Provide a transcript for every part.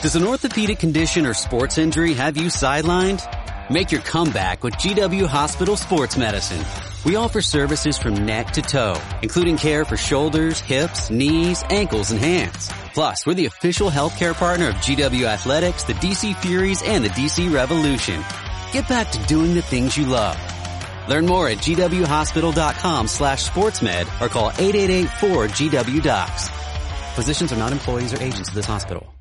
Does an orthopedic condition or sports injury have you sidelined? Make your comeback with GW Hospital Sports Medicine. We offer services from neck to toe, including care for shoulders, hips, knees, ankles, and hands. Plus, we're the official healthcare partner of GW Athletics, the DC Furies, and the DC Revolution. Get back to doing the things you love. Learn more at gwhospital.com slash sportsmed or call 888-4GW-DOCS. Physicians are not employees or agents of this hospital.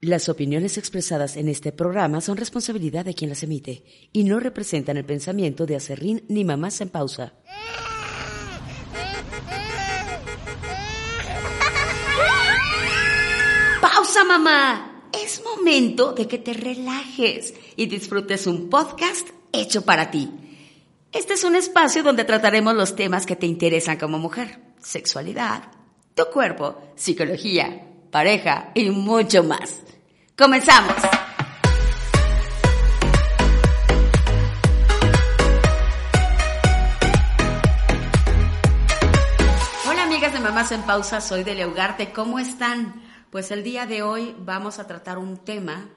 Las opiniones expresadas en este programa son responsabilidad de quien las emite y no representan el pensamiento de Acerrín ni Mamás en Pausa. ¡Pausa, mamá! Es momento de que te relajes y disfrutes un podcast hecho para ti. Este es un espacio donde trataremos los temas que te interesan como mujer. Sexualidad, tu cuerpo, psicología, pareja y mucho más. Comenzamos. Hola amigas de Mamás en Pausa, soy Delia Ugarte. ¿Cómo están? Pues el día de hoy vamos a tratar un tema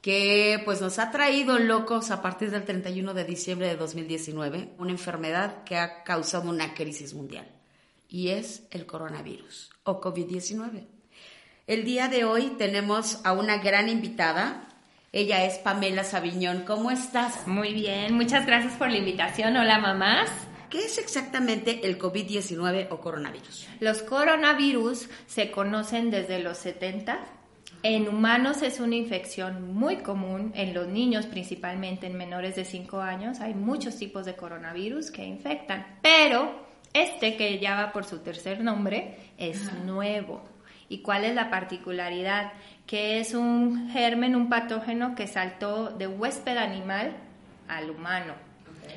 que pues nos ha traído locos a partir del 31 de diciembre de 2019, una enfermedad que ha causado una crisis mundial y es el coronavirus o COVID-19. El día de hoy tenemos a una gran invitada. Ella es Pamela Sabiñón. ¿Cómo estás? Muy bien, muchas gracias por la invitación. Hola mamás. ¿Qué es exactamente el COVID-19 o coronavirus? Los coronavirus se conocen desde los 70. En humanos es una infección muy común, en los niños principalmente, en menores de 5 años. Hay muchos tipos de coronavirus que infectan, pero este que ya va por su tercer nombre es nuevo. ¿Y cuál es la particularidad? Que es un germen, un patógeno que saltó de huésped animal al humano.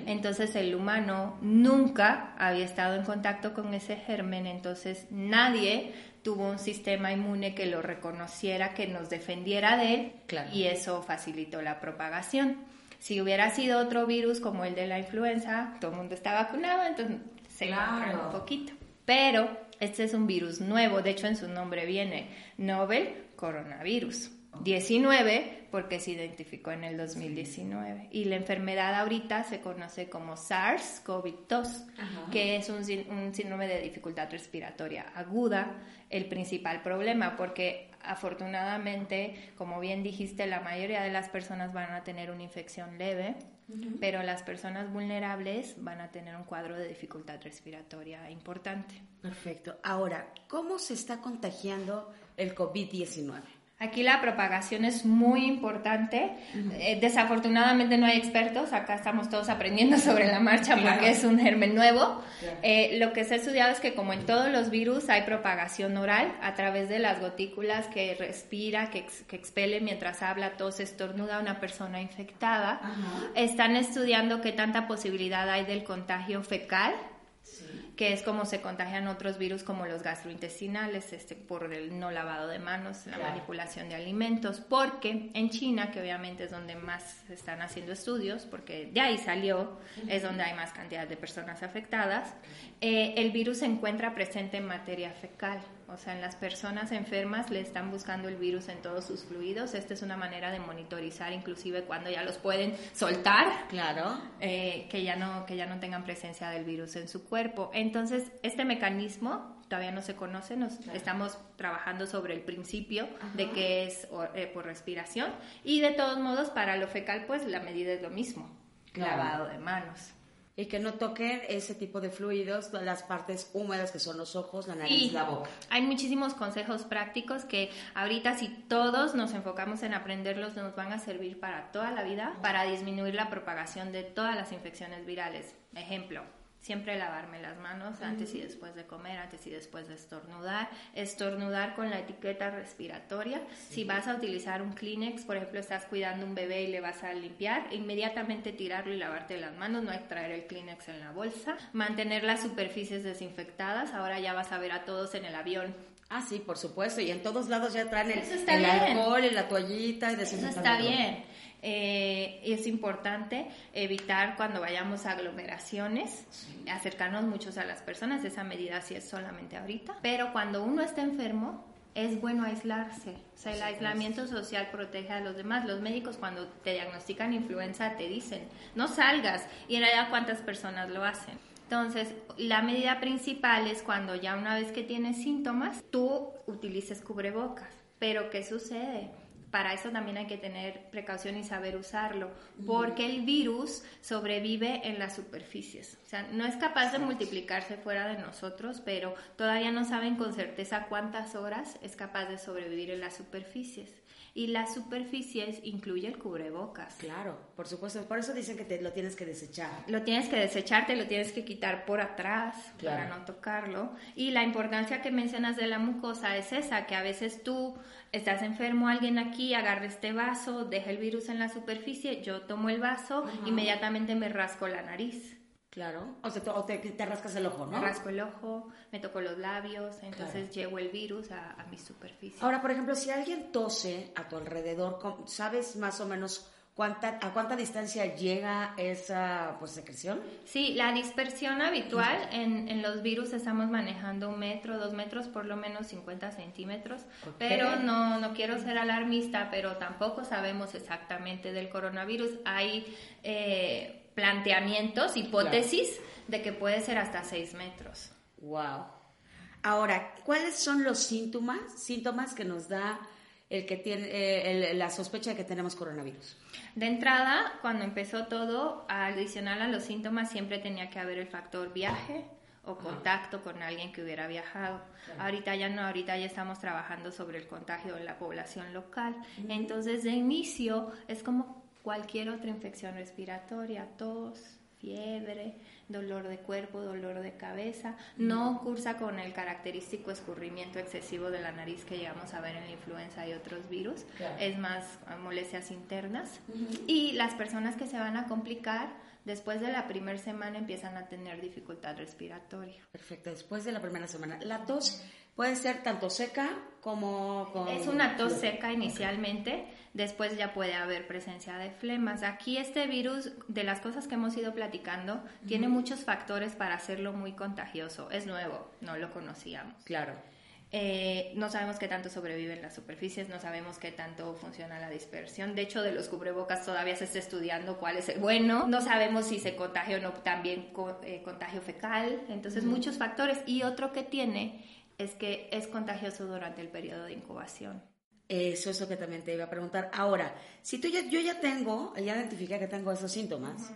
Entonces el humano nunca había estado en contacto con ese germen, entonces nadie tuvo un sistema inmune que lo reconociera, que nos defendiera de él y eso facilitó la propagación. Si hubiera sido otro virus como el de la influenza, todo el mundo está vacunado, entonces se claro. un poquito. Pero este es un virus nuevo, de hecho en su nombre viene Novel Coronavirus. 19 porque se identificó en el 2019 y la enfermedad ahorita se conoce como SARS-CoV-2, que es un, un, síndrome de dificultad respiratoria aguda, el principal problema porque afortunadamente, como bien dijiste, la mayoría de las personas van a tener una infección leve, pero las personas vulnerables van a tener un cuadro de dificultad respiratoria importante. Perfecto. Ahora, ¿cómo se está contagiando el COVID-19? Aquí la propagación es muy importante. Eh, desafortunadamente no hay expertos, acá estamos todos aprendiendo sobre la marcha porque es un germen nuevo. Eh, lo que se ha estudiado es que como en todos los virus hay propagación oral a través de las gotículas que respira, que, que expele mientras habla, tos, estornuda una persona infectada. Están estudiando qué tanta posibilidad hay del contagio fecal que es como se contagian otros virus como los gastrointestinales, este, por el no lavado de manos, la manipulación de alimentos, porque en China, que obviamente es donde más se están haciendo estudios, porque de ahí salió, es donde hay más cantidad de personas afectadas, eh, el virus se encuentra presente en materia fecal. O sea, en las personas enfermas le están buscando el virus en todos sus fluidos. Esta es una manera de monitorizar, inclusive cuando ya los pueden soltar. Claro. Eh, que, ya no, que ya no tengan presencia del virus en su cuerpo. Entonces, este mecanismo todavía no se conoce. Nos, Estamos trabajando sobre el principio de que es eh, por respiración. Y de todos modos, para lo fecal, pues la medida es lo mismo. Lavado de manos y que no toquen ese tipo de fluidos, las partes húmedas que son los ojos, la nariz, la boca. Hay muchísimos consejos prácticos que ahorita si todos nos enfocamos en aprenderlos nos van a servir para toda la vida, para disminuir la propagación de todas las infecciones virales. Ejemplo, Siempre lavarme las manos antes y después de comer, antes y después de estornudar. Estornudar con la etiqueta respiratoria. Si vas a utilizar un Kleenex, por ejemplo, estás cuidando un bebé y le vas a limpiar, inmediatamente tirarlo y lavarte las manos. No hay que traer el Kleenex en la bolsa. Mantener las superficies desinfectadas. Ahora ya vas a ver a todos en el avión Ah, sí, por supuesto. Y en todos lados ya traen el, alcohol y la toallita y Eso está bien. Eh, es importante evitar cuando vayamos a aglomeraciones, acercarnos muchos a las personas, esa medida sí es solamente ahorita, pero cuando uno está enfermo, es bueno aislarse. O sea, el aislamiento social protege a los demás. Los médicos cuando te diagnostican influenza te dicen, no salgas. Y en realidad, ¿cuántas personas lo hacen? Entonces, la medida principal es cuando ya una vez que tienes síntomas, tú utilices cubrebocas. Pero, ¿qué sucede? Para eso también hay que tener precaución y saber usarlo, porque el virus sobrevive en las superficies. O sea, no es capaz de multiplicarse fuera de nosotros, pero todavía no saben con certeza cuántas horas es capaz de sobrevivir en las superficies. Y las superficies incluye el cubrebocas. Claro, por supuesto. Por eso dicen que te lo tienes que desechar. Lo tienes que desechar, te lo tienes que quitar por atrás para no tocarlo. Y la importancia que mencionas de la mucosa es esa, que a veces tú estás enfermo, alguien aquí agarra este vaso, deja el virus en la superficie, yo tomo el vaso, inmediatamente me rasco la nariz. Claro, o, sea, te, rascas el ojo, ¿no? Me rasco el ojo, me toco los labios, entonces llevo el virus a, a, mi superficie. Ahora, por ejemplo, si alguien tose a tu alrededor, ¿sabes más o menos cuánta, a cuánta distancia llega esa pues, secreción? Sí, la dispersión habitual en, en, los virus estamos manejando un metro, dos metros, por lo menos 50 centímetros, pero no, no quiero ser alarmista, pero tampoco sabemos exactamente del coronavirus. Hay... Eh, planteamientos, hipótesis de que puede ser hasta 6 metros. Wow. Ahora, ¿cuáles son los síntomas, síntomas que nos da el que tiene eh, la sospecha de que tenemos coronavirus? De entrada, cuando empezó todo, adicional a los síntomas siempre tenía que haber el factor viaje o contacto con alguien que hubiera viajado. Ahorita ya no, ahorita ya estamos trabajando sobre el contagio en la población local. Entonces, de inicio es como cualquier otra infección respiratoria, tos, fiebre, dolor de cuerpo, dolor de cabeza, no cursa con el característico escurrimiento excesivo de la nariz que llegamos a ver en la influenza y otros virus, es más molestias internas. Y las personas que se van a complicar, después de la primera semana empiezan a tener dificultad respiratoria. Perfecto, después de la primera semana. La tos puede ser tanto seca como... Con... Es una tos seca inicialmente después ya puede haber presencia de flemas. Aquí este virus, de las cosas que hemos ido platicando, tiene muchos factores para hacerlo muy contagioso. Es nuevo, no lo conocíamos. Claro. Eh, no sabemos qué tanto sobrevive en las superficies, no sabemos qué tanto funciona la dispersión. De hecho, de los cubrebocas todavía se está estudiando cuál es el bueno. No sabemos si se contagia o no también eh, contagio fecal. Entonces, muchos factores. Y otro que tiene es que es contagioso durante el periodo de incubación. Eso es lo que también te iba a preguntar. Ahora, si tú ya, yo ya tengo, ya identifiqué que tengo esos síntomas,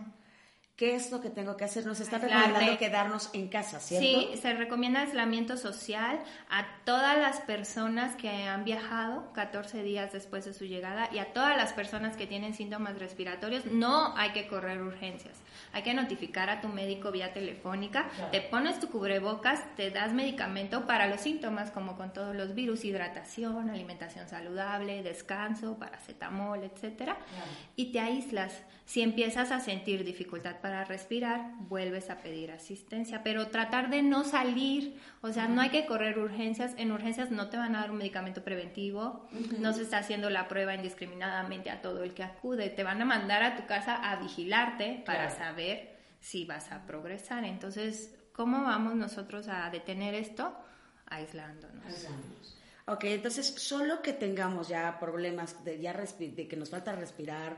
¿qué es lo que tengo que hacer? Nos está recomendando quedarnos en casa, ¿cierto? Sí, se recomienda aislamiento social a todas las personas que han viajado 14 días después de su llegada y a todas las personas que tienen síntomas respiratorios. No hay que correr urgencias hay que notificar a tu médico vía telefónica, te pones tu cubrebocas, te das medicamento para los síntomas como con todos los virus, hidratación, alimentación saludable, descanso, paracetamol, etcétera, y te aíslas. Si empiezas a sentir dificultad para respirar, vuelves a pedir asistencia, pero tratar de no salir, o sea, no hay que correr urgencias, en urgencias no te van a dar un medicamento preventivo, no se está haciendo la prueba indiscriminadamente a todo el que acude, te van a mandar a tu casa a vigilarte para saber si vas a progresar. Entonces, ¿cómo vamos nosotros a detener esto? Aislándonos. Aislándonos. Ok, entonces solo que tengamos ya problemas de, ya de que nos falta respirar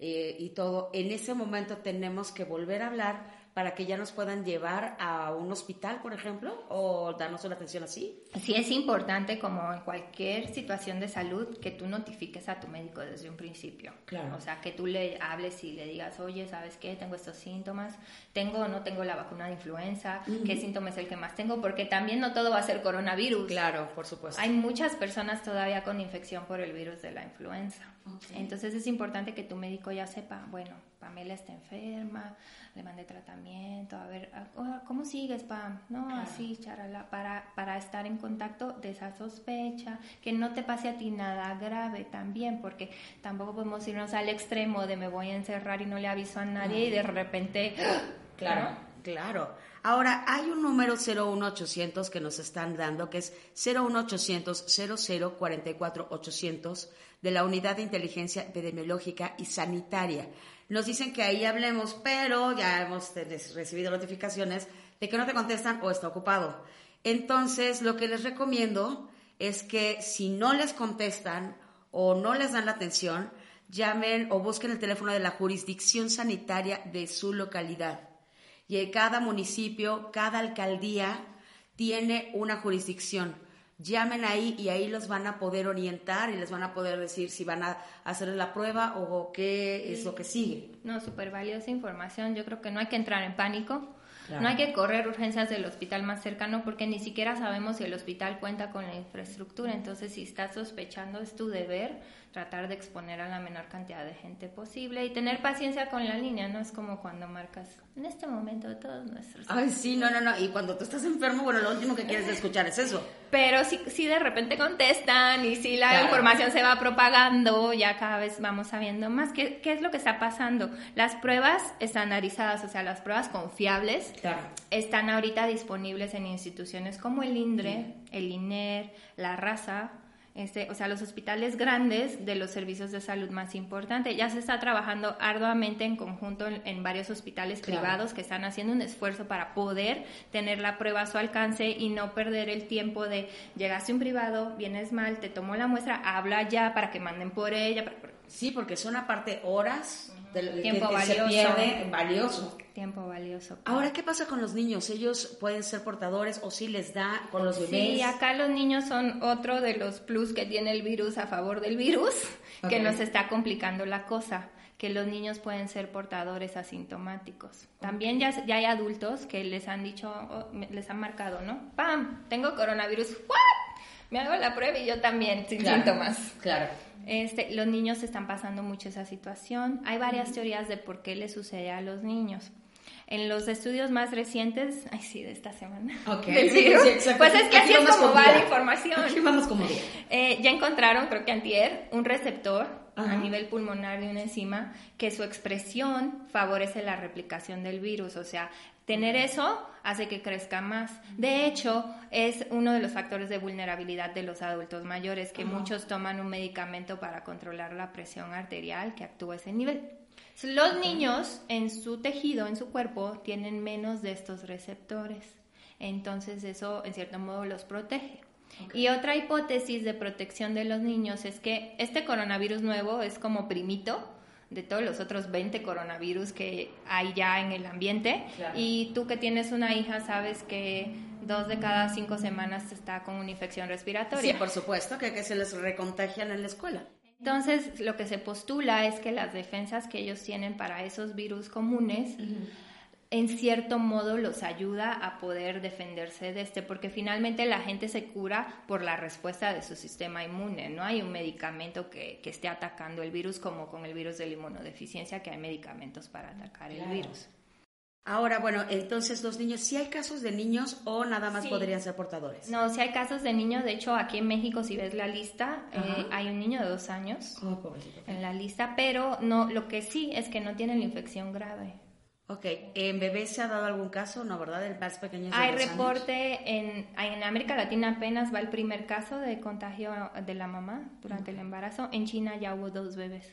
eh, y todo, en ese momento tenemos que volver a hablar para que ya nos puedan llevar a un hospital, por ejemplo, o darnos una atención así? Sí, es importante, como en cualquier situación de salud, que tú notifiques a tu médico desde un principio. Claro. O sea, que tú le hables y le digas, oye, ¿sabes qué? Tengo estos síntomas, tengo o no tengo la vacuna de influenza, ¿qué síntoma es el que más tengo? Porque también no todo va a ser coronavirus. Claro, por supuesto. Hay muchas personas todavía con infección por el virus de la influenza. Entonces es importante que tu médico ya sepa, bueno, Pamela está enferma, le mandé tratamiento, a ver, ¿cómo sigues, Pam? No, así, charala, para, para estar en contacto de esa sospecha, que no te pase a ti nada grave también, porque tampoco podemos irnos al extremo de me voy a encerrar y no le aviso a nadie y de repente... Claro, claro. Ahora, hay un número 01800 que nos están dando, que es 01800 0044 800 de la Unidad de Inteligencia Epidemiológica y Sanitaria nos dicen que ahí hablemos, pero ya hemos recibido notificaciones de que no te contestan o está ocupado. Entonces, lo que les recomiendo es que si no les contestan o no les dan la atención, llamen o busquen el teléfono de la jurisdicción sanitaria de su localidad. Y cada municipio, cada alcaldía tiene una jurisdicción. Llamen ahí y ahí los van a poder orientar y les van a poder decir si van a hacer la prueba o qué es lo que sigue. No, súper valiosa información. Yo creo que no hay que entrar en pánico no hay que correr urgencias del hospital más cercano porque ni siquiera sabemos si el hospital cuenta con la infraestructura. Entonces, si estás sospechando, es tu deber tratar de exponer a la menor cantidad de gente posible y tener paciencia con la línea, no es como cuando marcas en este momento todos nuestros... Ay, sí, no, no, no, y cuando tú estás enfermo, bueno, lo último que quieres escuchar es eso. Pero si, si de repente contestan y si la información se va propagando, ya cada vez vamos sabiendo más qué, qué es lo que está pasando. Las pruebas estandarizadas, o sea, las pruebas confiables, están ahorita disponibles en instituciones como el INDRE, el INER, la RASA, este, o sea, los hospitales grandes de los servicios de salud más importantes. Ya se está trabajando arduamente en conjunto en, varios hospitales privados que están haciendo un esfuerzo para poder tener la prueba a su alcance y no perder el tiempo de llegaste a un privado, vienes mal, te tomó la muestra, habla ya para que manden por ella. Sí, porque son aparte horas tiempo que, valioso. se pierde, valioso. Tiempo valioso. Ahora, ¿qué pasa con los niños? ¿Ellos pueden ser portadores o si les da con los bebés? Sí, acá los niños son otro de los plus que tiene el virus a favor del virus, que nos está complicando la cosa que los niños pueden ser portadores asintomáticos. También ya, ya hay adultos que les han dicho, les han marcado, ¿no? ¡Pam! Tengo coronavirus. ¿What? Me hago la prueba y yo también, sin síntomas. Claro. Este, los niños están pasando mucho esa situación. Hay varias teorías de por qué le sucede a los niños. En los estudios más recientes, ay sí, de esta semana, okay. pues es que así es como va la información. Aquí vamos como eh, ya encontraron, creo que antier, un receptor a nivel pulmonar de una enzima que su expresión favorece la replicación del virus, o sea, tener eso hace que crezca más. De hecho, es uno de los factores de vulnerabilidad de los adultos mayores, que muchos toman un medicamento para controlar la presión arterial que actúa ese nivel. Los niños en su tejido, en su cuerpo, tienen menos de estos receptores. Entonces eso, en cierto modo, los protege. Y otra hipótesis de protección de los niños es que este coronavirus nuevo es como primito de todos los otros 20 coronavirus que hay ya en el ambiente. Y tú que tienes una hija sabes que dos de cada cinco semanas está con una infección respiratoria. Sí, por supuesto, que, que se les recontagian en la escuela. Entonces, lo que se postula es que las defensas que ellos tienen para esos virus comunes en cierto modo los ayuda a poder defenderse de este, porque finalmente la gente se cura por la respuesta de su sistema inmune. No hay un medicamento que, esté atacando el virus como con el virus de la inmunodeficiencia, que hay medicamentos para atacar el virus. Ahora, bueno, entonces los niños, ¿sí hay casos de niños o nada más podrían ser portadores? No, sí hay casos de niños. De hecho, aquí en México, si ves la lista, eh, hay un niño de dos años oh, en la lista, pero no, lo que sí es que no tiene la infección grave. Ok, ¿en bebés se ha dado algún caso? No, ¿verdad? El más pequeño Hay reporte, en, en América Latina apenas va el primer caso de contagio de la mamá durante el embarazo. En China ya hubo dos bebés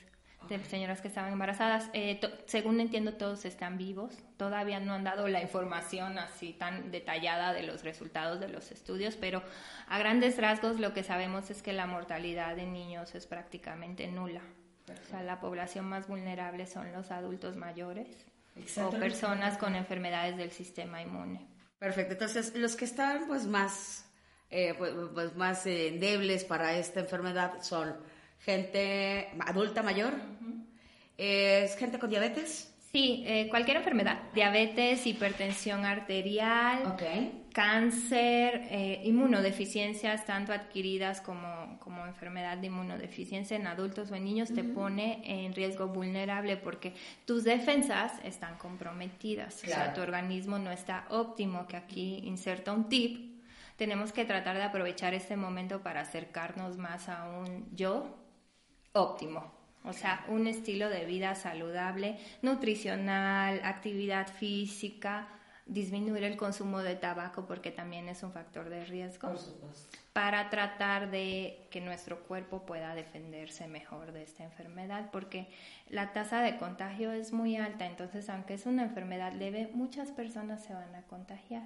de señoras que estaban embarazadas. Eh, según entiendo, todos están vivos. Todavía no han dado la información así tan detallada de los resultados de los estudios, pero a grandes rasgos lo que sabemos es que la mortalidad de niños es prácticamente nula. O sea, la población más vulnerable son los adultos mayores o personas con enfermedades del sistema inmune. Perfecto, entonces los que están pues más, eh, pues, pues, más eh, endebles para esta enfermedad son gente adulta mayor, es gente con diabetes. Sí, eh, cualquier enfermedad, diabetes, hipertensión arterial, cáncer, eh, inmunodeficiencias, tanto adquiridas como, como, enfermedad de inmunodeficiencia en adultos o en niños, te pone en riesgo vulnerable porque tus defensas están comprometidas, o sea, tu organismo no está óptimo, que aquí inserta un tip. Tenemos que tratar de aprovechar este momento para acercarnos más a un yo óptimo. O sea, un estilo de vida saludable, nutricional, actividad física, disminuir el consumo de tabaco porque también es un factor de riesgo. Para tratar de que nuestro cuerpo pueda defenderse mejor de esta enfermedad porque la tasa de contagio es muy alta. Entonces aunque es una enfermedad leve muchas personas se van a contagiar.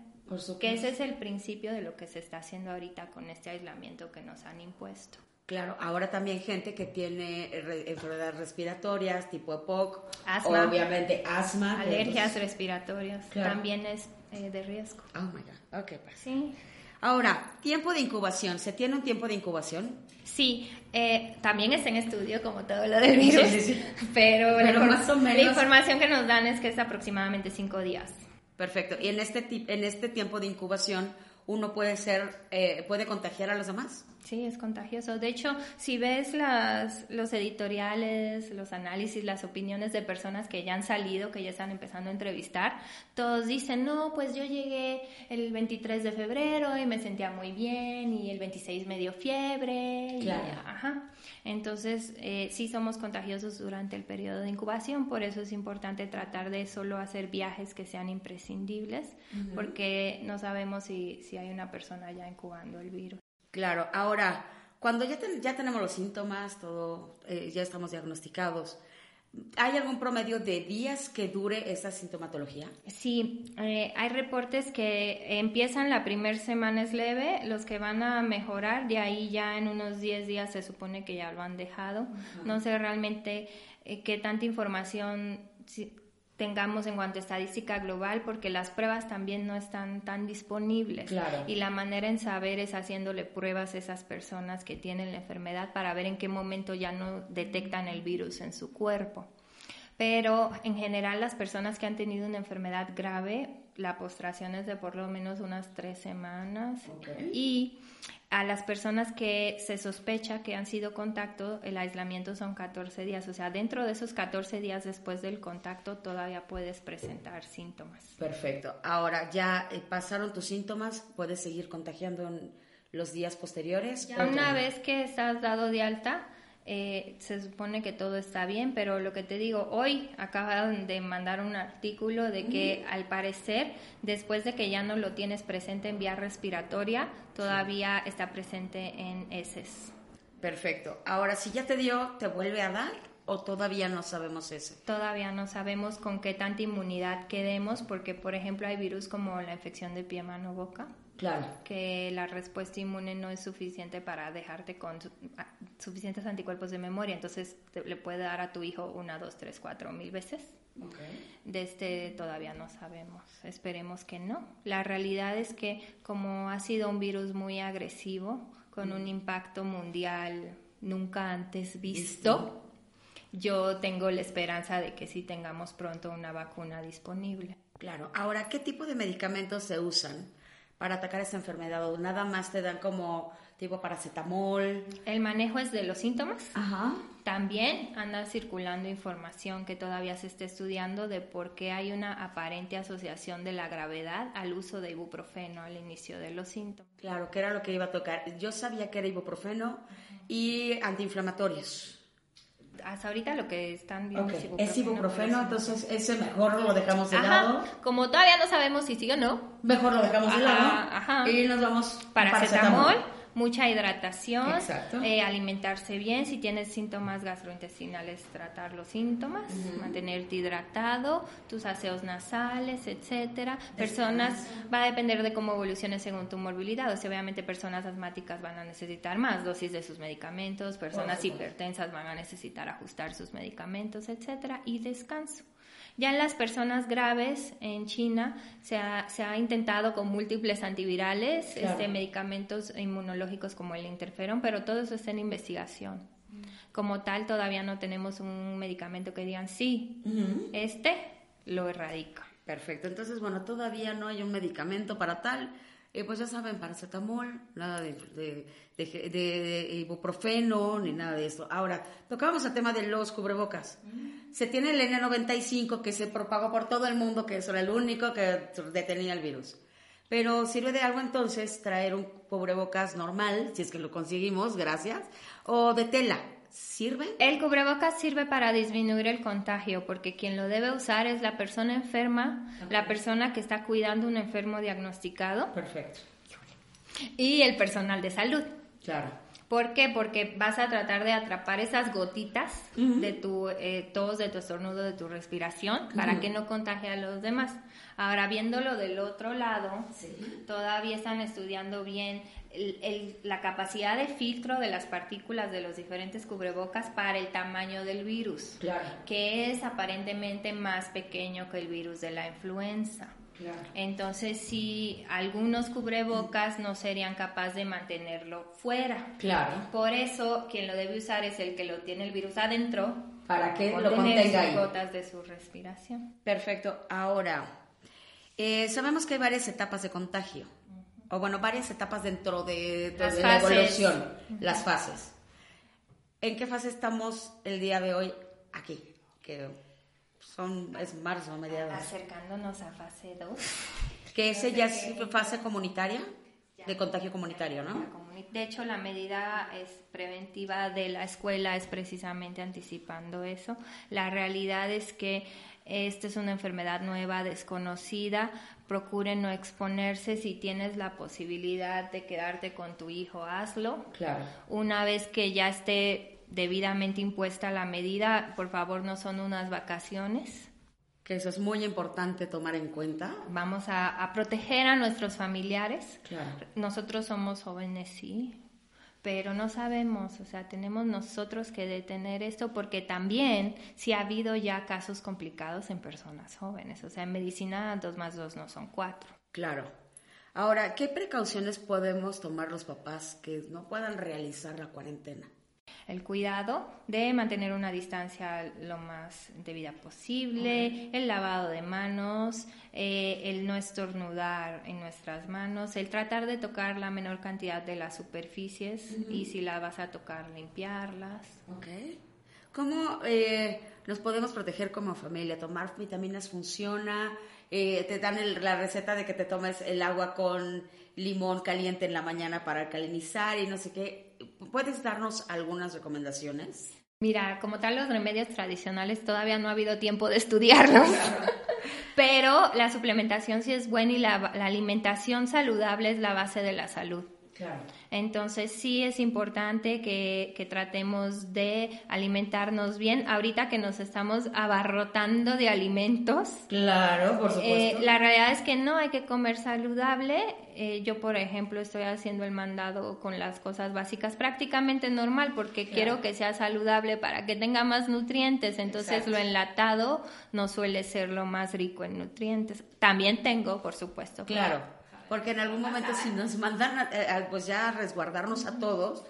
Que ese es el principio de lo que se está haciendo ahorita con este aislamiento que nos han impuesto Claro, ahora también gente que tiene enfermedades respiratorias, tipo EPOC, asma, obviamente asma, alergias respiratorias, también es eh, de riesgo. Oh my God, ok, pues. Sí. Ahora, tiempo de incubación, ¿se tiene un tiempo de incubación? Sí, eh, también está en estudio como todo lo del virus, sí, sí, pero, más o menos... la información que nos dan es que es aproximadamente cinco días. Perfecto, y en este, en este tiempo de incubación, ¿uno puede ser, eh, puede contagiar a los demás? Sí, es contagioso. De hecho, si ves las, los editoriales, los análisis, las opiniones de personas que ya han salido, que ya están empezando a entrevistar, todos dicen, no, pues yo llegué el 23 de febrero y me sentía muy bien y el 26 me dio fiebre. Claro. ajá. Entonces, eh, sí somos contagiosos durante el periodo de incubación, por eso es importante tratar de solo hacer viajes que sean imprescindibles, porque no sabemos si, si hay una persona ya incubando el virus. Claro, ahora, cuando ya, ya tenemos los síntomas, todo, eh, ya estamos diagnosticados, ¿hay algún promedio de días que dure esa sintomatología? Sí, eh, hay reportes que empiezan la primera semana es leve, los que van a mejorar, de ahí ya en unos 10 días se supone que ya lo han dejado. No sé realmente eh, qué tanta información tengamos en cuanto a estadística global, porque las pruebas también no están tan disponibles. Y la manera en saber es haciéndole pruebas a esas personas que tienen la enfermedad para ver en qué momento ya no detectan el virus en su cuerpo. Pero en general las personas que han tenido una enfermedad grave, la postración es de por lo menos unas tres semanas. Y a las personas que se sospecha que han sido contacto, el aislamiento son 14 días. O sea, dentro de esos 14 días después del contacto todavía puedes presentar síntomas. Perfecto. Ahora, ya eh, pasaron tus síntomas, puedes seguir contagiando en los días posteriores. Ya una vez que estás dado de alta, eh, se supone que todo está bien, pero lo que te digo, hoy acaban de mandar un artículo de que al parecer, después de que ya no lo tienes presente en vía respiratoria, todavía está presente en heces. Perfecto. Ahora, si ya te dio, ¿te vuelve a dar? ¿O todavía no sabemos eso? Todavía no sabemos con qué tanta inmunidad quedemos, porque por ejemplo hay virus como la infección de pie, mano, boca, Claro. Que la respuesta inmune no es suficiente para dejarte con suficientes anticuerpos de memoria, entonces le puede dar a tu hijo una, dos, tres, cuatro mil veces. De este todavía no sabemos, esperemos que no. La realidad es que como ha sido un virus muy agresivo, con un impacto mundial nunca antes visto, yo tengo la esperanza de que sí tengamos pronto una vacuna disponible. Claro, ahora, ¿qué tipo de medicamentos se usan? Para atacar esa enfermedad o nada más te dan como tipo paracetamol. El manejo es de los síntomas. Ajá. También anda circulando información que todavía se está estudiando de por qué hay una aparente asociación de la gravedad al uso de ibuprofeno al inicio de los síntomas. Claro, que era lo que iba a tocar. Yo sabía que era ibuprofeno y antiinflamatorios hasta ahorita lo que están viendo es ibuprofeno. Es ibuprofeno, entonces ese mejor lo dejamos de lado. Como todavía no sabemos si sigue o no. Mejor lo dejamos de lado. Ajá. Y nos vamos para paracetamol mucha hidratación, eh, alimentarse bien, si tienes síntomas gastrointestinales, tratar los síntomas, mantenerte hidratado, tus aseos nasales, etcétera. Personas, va a depender de cómo evolucione según tu morbilidad, o sea, obviamente personas asmáticas van a necesitar más dosis de sus medicamentos, personas hipertensas van a necesitar ajustar sus medicamentos, etcétera, y descanso. Ya en las personas graves en China se ha, se ha intentado con múltiples antivirales, este, medicamentos inmunológicos como el interferón, pero todo eso está en investigación. Como tal, todavía no tenemos un medicamento que digan, sí, este lo erradica. Perfecto, entonces, bueno, todavía no hay un medicamento para tal. Eh, pues ya saben, paracetamol, nada de, de, de, ibuprofeno, ni nada de eso. Ahora, tocábamos el tema de los cubrebocas. Se tiene el N95 que se propagó por todo el mundo, que eso era el único que detenía el virus. Pero sirve de algo entonces traer un cubrebocas normal, si es que lo conseguimos, gracias, o de tela. ¿Sirve? El cubrebocas sirve para disminuir el contagio porque quien lo debe usar es la persona enferma, la persona que está cuidando un enfermo diagnosticado. Perfecto. Y el personal de salud. Claro. ¿Por qué? Porque vas a tratar de atrapar esas gotitas de tu eh, tos, de tu estornudo, de tu respiración, para que no contagie a los demás. Ahora, viéndolo del otro lado, todavía están estudiando bien la capacidad de filtro de las partículas de los diferentes cubrebocas para el tamaño del virus, que es aparentemente más pequeño que el virus de la influenza. Entonces, si algunos cubrebocas no serían capaces de mantenerlo fuera. Claro. Por eso, quien lo debe usar es el que lo tiene el virus adentro. Para que lo contenga ahí. gotas de su respiración. Perfecto. Ahora, eh, sabemos que hay varias etapas de contagio. O bueno, varias etapas dentro de, la evolución, las fases. ¿En qué fase estamos el día de hoy aquí? Que son, es marzo, mediados. Acercándonos a fase 2. Que ese ya es fase comunitaria, de contagio comunitario, ¿no? De hecho, la medida es preventiva de la escuela es precisamente anticipando eso. La realidad es que esta es una enfermedad nueva, desconocida. Procuren no exponerse. Si tienes la posibilidad de quedarte con tu hijo, hazlo. Claro. Una vez que ya esté debidamente impuesta la medida, por favor no son unas vacaciones. Que eso es muy importante tomar en cuenta. Vamos a, proteger a nuestros familiares. Claro. Nosotros somos jóvenes, sí, pero no sabemos, o sea, tenemos nosotros que detener esto porque también si ha habido ya casos complicados en personas jóvenes, o sea, en medicina dos más dos no son cuatro. Claro. Ahora, ¿qué precauciones podemos tomar los papás que no puedan realizar la cuarentena? El cuidado de mantener una distancia lo más debida posible, el lavado de manos, eh, el no estornudar en nuestras manos, el tratar de tocar la menor cantidad de las superficies y si la vas a tocar, limpiarlas. Ok. ¿Cómo eh, nos podemos proteger como familia? ¿Tomar vitaminas funciona? Eh, te dan la receta de que te tomes el agua con limón caliente en la mañana para alcalinizar y no sé qué. ¿Puedes darnos algunas recomendaciones? Mira, como tal, los remedios tradicionales todavía no ha habido tiempo de estudiarlos. Pero la suplementación sí es buena y la, la alimentación saludable es la base de la salud. Entonces sí es importante que, tratemos de alimentarnos bien. Ahorita que nos estamos abarrotando de alimentos. Claro, por eh, supuesto. la realidad es que no hay que comer saludable. Eh, yo, por ejemplo, estoy haciendo el mandado con las cosas básicas prácticamente normal porque quiero que sea saludable para que tenga más nutrientes. Entonces lo enlatado no suele ser lo más rico en nutrientes. También tengo, por supuesto. claro porque en algún momento si nos mandan eh, pues ya a resguardarnos a todos,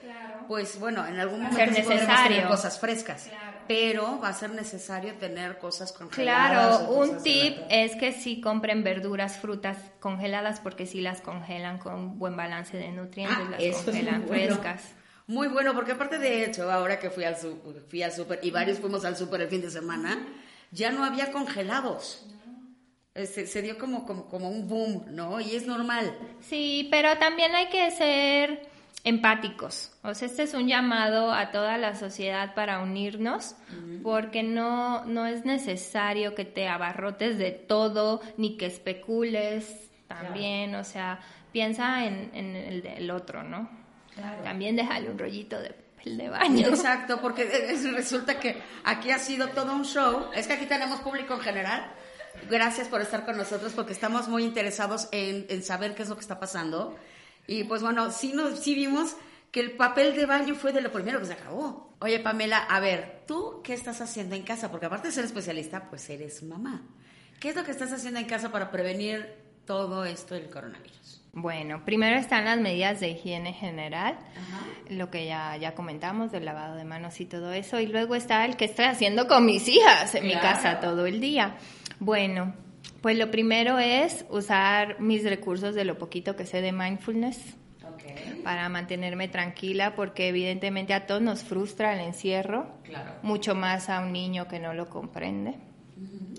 pues bueno, en algún momento sí podremos tener cosas frescas. Pero va a ser necesario tener cosas congeladas. Claro, un tip es que sí compren verduras, frutas congeladas, porque si las congelan con buen balance de nutrientes, ah, las congelan frescas. Muy bueno, porque aparte de hecho, ahora que fui al, fui al súper y varios fuimos al súper el fin de semana, ya no había congelados. Se, se, dio como, como, como un boom, ¿no? Y es normal. Sí, pero también hay que ser empáticos. O sea, este es un llamado a toda la sociedad para unirnos, porque no, no es necesario que te abarrotes de todo, ni que especules también, o sea, piensa en, en el del otro, ¿no? También déjale un rollito de papel de baño. Exacto, porque resulta que aquí ha sido todo un show. Es que aquí tenemos público en general Gracias por estar con nosotros porque estamos muy interesados en, saber qué es lo que está pasando. Y pues bueno, sí, nos, sí vimos que el papel de baño fue de lo primero que se acabó. Oye, Pamela, a ver, ¿tú qué estás haciendo en casa? Porque aparte de ser especialista, pues eres mamá. ¿Qué es lo que estás haciendo en casa para prevenir todo esto del coronavirus? Bueno, primero están las medidas de higiene general, lo que ya, ya comentamos del lavado de manos y todo eso, y luego está el que estoy haciendo con mis hijas en mi casa todo el día. Bueno, pues lo primero es usar mis recursos de lo poquito que sé de mindfulness para mantenerme tranquila, porque evidentemente a todos nos frustra el encierro, mucho más a un niño que no lo comprende.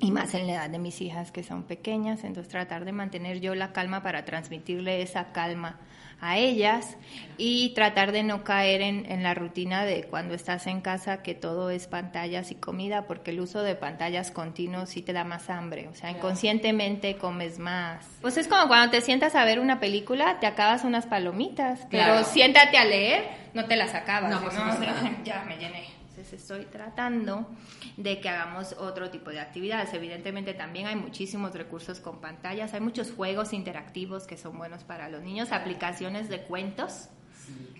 y más en la edad de mis hijas que son pequeñas, entonces tratar de mantener yo la calma para transmitirle esa calma a ellas y tratar de no caer en, en, la rutina de cuando estás en casa que todo es pantallas y comida, porque el uso de pantallas continuos sí te da más hambre, o sea, inconscientemente comes más. Pues es como cuando te sientas a ver una película, te acabas unas palomitas, pero siéntate a leer, no te las acabas. No, pues no, ya me llené estoy tratando de que hagamos otro tipo de actividades. Evidentemente también hay muchísimos recursos con pantallas, hay muchos juegos interactivos que son buenos para los niños, aplicaciones de cuentos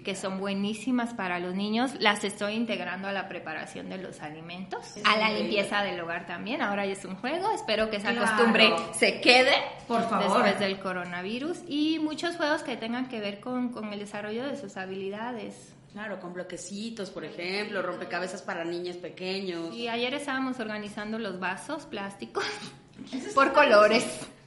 que son buenísimas para los niños. Las estoy integrando a la preparación de los alimentos, a la limpieza del hogar también. Ahora ya es un juego. Espero que esa costumbre se quede Por favor. después del coronavirus. Y muchos juegos que tengan que ver con, con el desarrollo de sus habilidades. Claro, con bloquecitos, por ejemplo, rompecabezas para niños pequeños. Y ayer estábamos organizando los vasos plásticos por colores.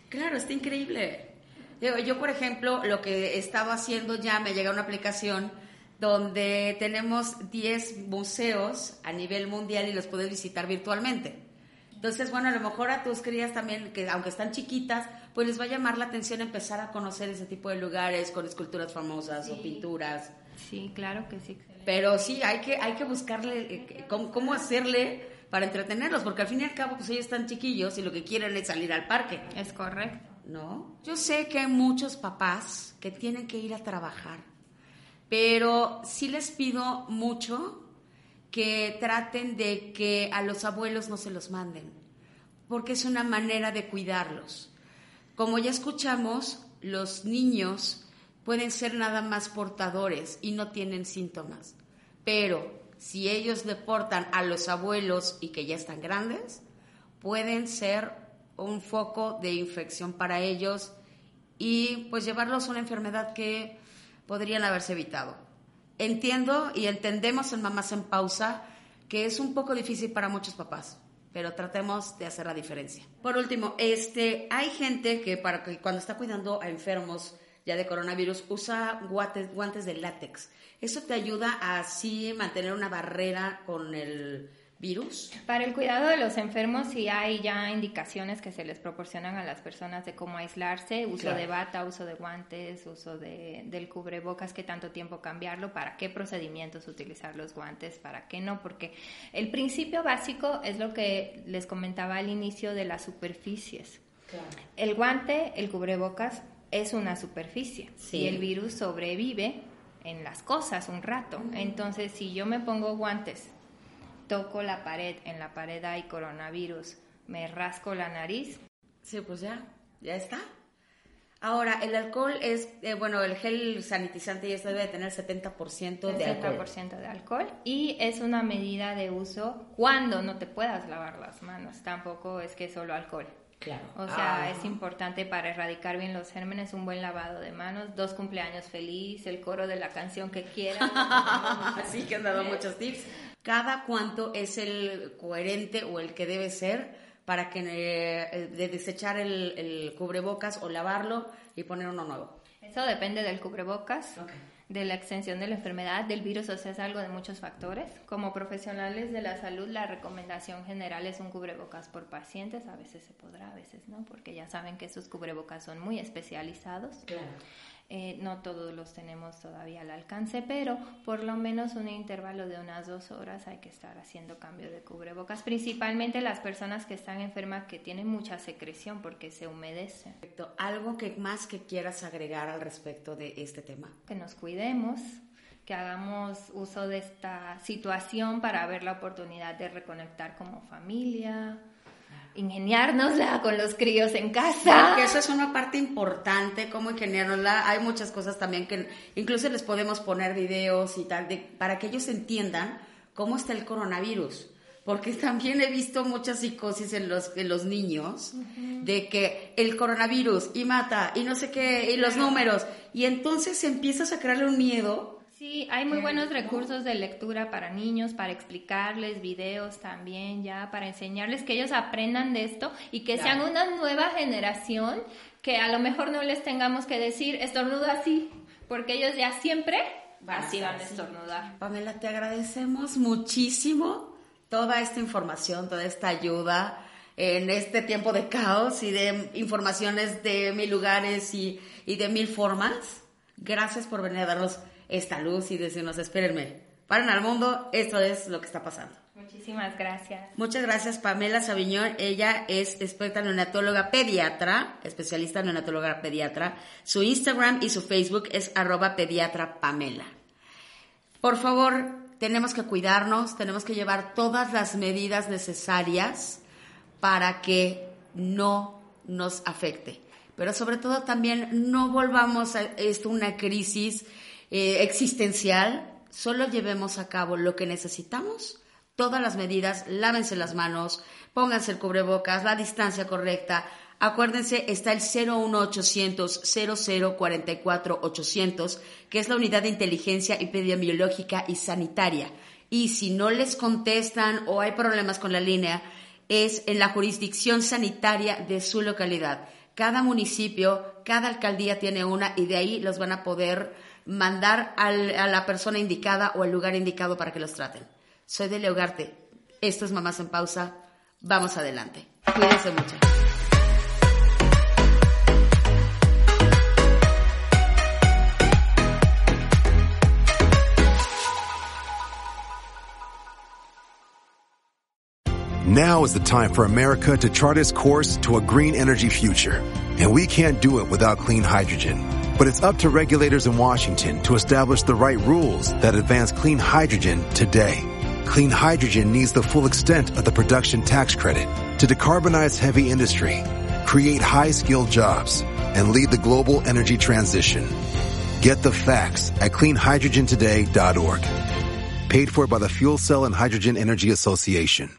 Claro, está increíble. Yo, yo, por ejemplo, lo que estaba haciendo ya, me llega una aplicación donde tenemos 10 museos a nivel mundial y los puedes visitar virtualmente. Entonces, bueno, a lo mejor a tus crías también, que aunque están chiquitas, pues les va a llamar la atención empezar a conocer ese tipo de lugares con esculturas famosas o pinturas. Sí, claro que sí. Pero sí, hay que, hay que buscarle eh, cómo, hacerle para entretenerlos, porque al fin y al cabo, pues ellos están chiquillos y lo que quieren es salir al parque. Es correcto. ¿No? Yo sé que hay muchos papás que tienen que ir a trabajar, pero sí les pido mucho que traten de que a los abuelos no se los manden, porque es una manera de cuidarlos. Como ya escuchamos, los niños pueden ser nada más portadores y no tienen síntomas. Pero si ellos deportan a los abuelos y que ya están grandes, pueden ser un foco de infección para ellos y pues llevarlos a una enfermedad que podrían haberse evitado. Entiendo y entendemos en Mamás en Pausa que es un poco difícil para muchos papás, pero tratemos de hacer la diferencia. Por último, este, hay gente que para que cuando está cuidando a enfermos ya de coronavirus, usa guantes, guantes de látex. ¿Eso te ayuda a así mantener una barrera con el virus? Para el cuidado de los enfermos sí hay ya indicaciones que se les proporcionan a las personas de cómo aislarse, uso de bata, uso de guantes, uso de, del cubrebocas, qué tanto tiempo cambiarlo, para qué procedimientos utilizar los guantes, para qué no, porque el principio básico es lo que les comentaba al inicio de las superficies. El guante, el cubrebocas, es una superficie y el virus sobrevive en las cosas un rato. Entonces, si yo me pongo guantes, toco la pared, en la pared hay coronavirus, me rasco la nariz. Sí, pues ya, ya está. Ahora, el alcohol es, eh, bueno, el gel sanitizante ya debe tener 70% de alcohol. 70% de alcohol. Y es una medida de uso cuando no te puedas lavar las manos. Tampoco es que solo alcohol. Claro. O sea, ah. es importante para erradicar bien los gérmenes un buen lavado de manos, dos cumpleaños feliz, el coro de la canción que quieran. Así que han dado muchos tips. Cada cuánto es el coherente o el que debe ser para que eh, de desechar el, el, cubrebocas o lavarlo y poner uno nuevo. Eso depende del cubrebocas. Okay de la extensión de la enfermedad, del virus, o sea, es algo de muchos factores. Como profesionales de la salud, la recomendación general es un cubrebocas por pacientes, a veces se podrá, a veces no, porque ya saben que esos cubrebocas son muy especializados. Claro. Eh, no todos los tenemos todavía al alcance, pero por lo menos un intervalo de unas dos horas hay que estar haciendo cambio de cubrebocas, principalmente las personas que están enfermas que tienen mucha secreción porque se humedece. Perfecto. ¿Algo que más que quieras agregar al respecto de este tema? Que nos cuidemos, que hagamos uso de esta situación para ver la oportunidad de reconectar como familia, ingeniárnosla con los críos en casa. Porque eso es una parte importante, cómo ingeniárnosla. Hay muchas cosas también que incluso les podemos poner videos y tal, de, para que ellos entiendan cómo está el coronavirus. Porque también he visto mucha psicosis en los, en los niños, de que el coronavirus y mata y no sé qué, y los números. Y entonces empiezas a crearle un miedo Sí, hay muy buenos recursos de lectura para niños, para explicarles, videos también ya, para enseñarles que ellos aprendan de esto y que sean una nueva generación que a lo mejor no les tengamos que decir estornuda así, porque ellos ya siempre así van a estornudar. Pamela, te agradecemos muchísimo toda esta información, toda esta ayuda. en este tiempo de caos y de informaciones de mil lugares y, y de mil formas. Gracias por venir a darnos esta luz y decirnos, espérenme, paren al mundo, esto es lo que está pasando. Muchísimas gracias. Muchas gracias, Pamela Sabiñón. Ella es experta neonatóloga pediatra, especialista neonatóloga pediatra. Su Instagram y su Facebook es arroba pediatra Pamela. Por favor, tenemos que cuidarnos, tenemos que llevar todas las medidas necesarias para que no nos afecte. Pero sobre todo también no volvamos a esto una crisis eh, existencial, solo llevemos a cabo lo que necesitamos, todas las medidas, lávense las manos, pónganse el cubrebocas, la distancia correcta. Acuérdense, está el 01800 0044 800, que es la unidad de inteligencia epidemiológica y sanitaria. Y si no les contestan o hay problemas con la línea, es en la jurisdicción sanitaria de su localidad. Cada municipio, cada alcaldía tiene una y de ahí los van a poder mandar a la persona indicada o al lugar indicado para que los traten. Soy de Leogarte. Esto es Mamás en Pausa. Vamos adelante. Cuídense mucho. Now is the time for America to chart its course to a green energy future. And we can't do it without clean hydrogen. But it's up to regulators in Washington to establish the right rules that advance clean hydrogen today. Clean hydrogen needs the full extent of the production tax credit to decarbonize heavy industry, create high-skilled jobs, and lead the global energy transition. Get the facts at cleanhydrogentoday.org. Paid for by the Fuel Cell and Hydrogen Energy Association.